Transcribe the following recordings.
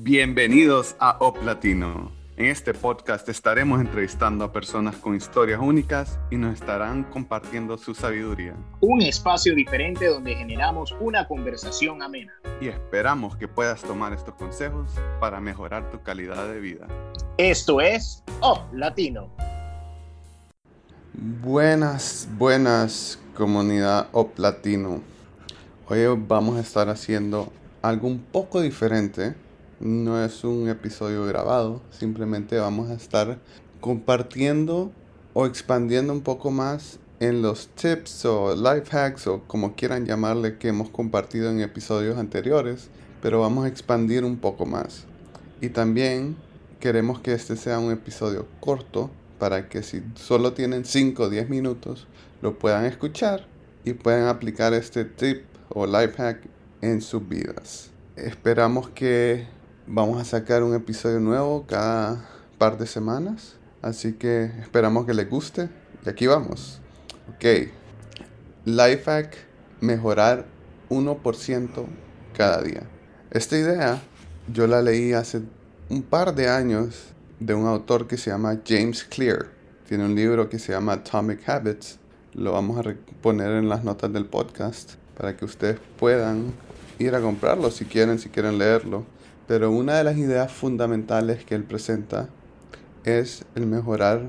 Bienvenidos a Op Latino. En este podcast estaremos entrevistando a personas con historias únicas y nos estarán compartiendo su sabiduría. Un espacio diferente donde generamos una conversación amena. Y esperamos que puedas tomar estos consejos para mejorar tu calidad de vida. Esto es Op Latino. Buenas, buenas comunidad Op Latino. Hoy vamos a estar haciendo algo un poco diferente no es un episodio grabado, simplemente vamos a estar compartiendo o expandiendo un poco más en los tips o life hacks o como quieran llamarle que hemos compartido en episodios anteriores, pero vamos a expandir un poco más. Y también queremos que este sea un episodio corto para que si solo tienen 5 o 10 minutos lo puedan escuchar y puedan aplicar este tip o life hack en sus vidas. Esperamos que Vamos a sacar un episodio nuevo cada par de semanas. Así que esperamos que les guste. Y aquí vamos. Ok. Lifehack, mejorar 1% cada día. Esta idea yo la leí hace un par de años de un autor que se llama James Clear. Tiene un libro que se llama Atomic Habits. Lo vamos a poner en las notas del podcast para que ustedes puedan ir a comprarlo si quieren, si quieren leerlo. Pero una de las ideas fundamentales que él presenta es el mejorar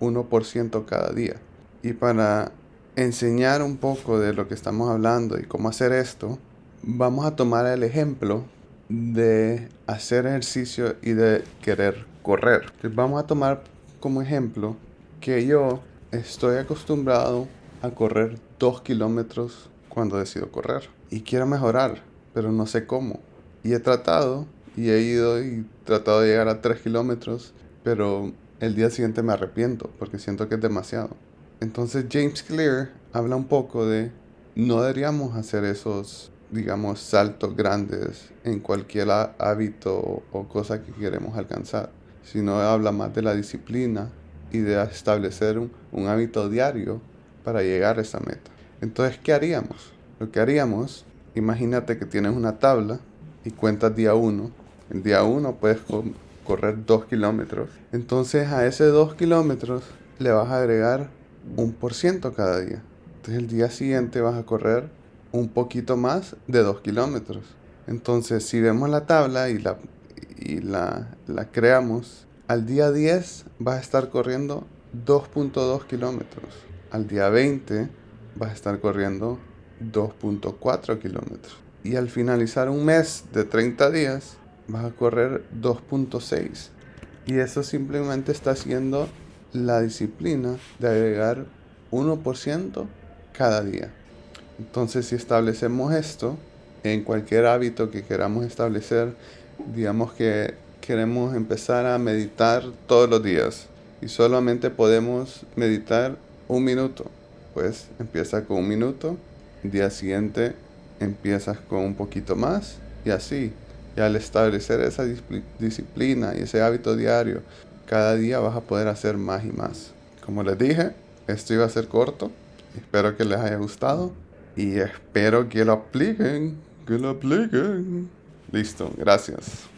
1% cada día. Y para enseñar un poco de lo que estamos hablando y cómo hacer esto, vamos a tomar el ejemplo de hacer ejercicio y de querer correr. vamos a tomar como ejemplo que yo estoy acostumbrado a correr 2 kilómetros cuando decido correr. Y quiero mejorar, pero no sé cómo. Y he tratado y he ido y tratado de llegar a 3 kilómetros, pero el día siguiente me arrepiento porque siento que es demasiado. Entonces James Clear habla un poco de no deberíamos hacer esos, digamos, saltos grandes en cualquier hábito o cosa que queremos alcanzar, sino habla más de la disciplina y de establecer un, un hábito diario para llegar a esa meta. Entonces, ¿qué haríamos? Lo que haríamos, imagínate que tienes una tabla y cuentas día 1 el día 1 puedes correr 2 kilómetros. Entonces a ese 2 kilómetros le vas a agregar un por ciento cada día. Entonces el día siguiente vas a correr un poquito más de 2 kilómetros. Entonces si vemos la tabla y la, y la, la creamos, al día 10 vas a estar corriendo 2.2 kilómetros. Al día 20 vas a estar corriendo 2.4 kilómetros. Y al finalizar un mes de 30 días, vas a correr 2.6. Y eso simplemente está haciendo la disciplina de agregar 1% cada día. Entonces si establecemos esto en cualquier hábito que queramos establecer, digamos que queremos empezar a meditar todos los días y solamente podemos meditar un minuto, pues empieza con un minuto, día siguiente empiezas con un poquito más y así y al establecer esa disciplina y ese hábito diario, cada día vas a poder hacer más y más. Como les dije, esto iba a ser corto. Espero que les haya gustado y espero que lo apliquen. Que lo apliquen. Listo, gracias.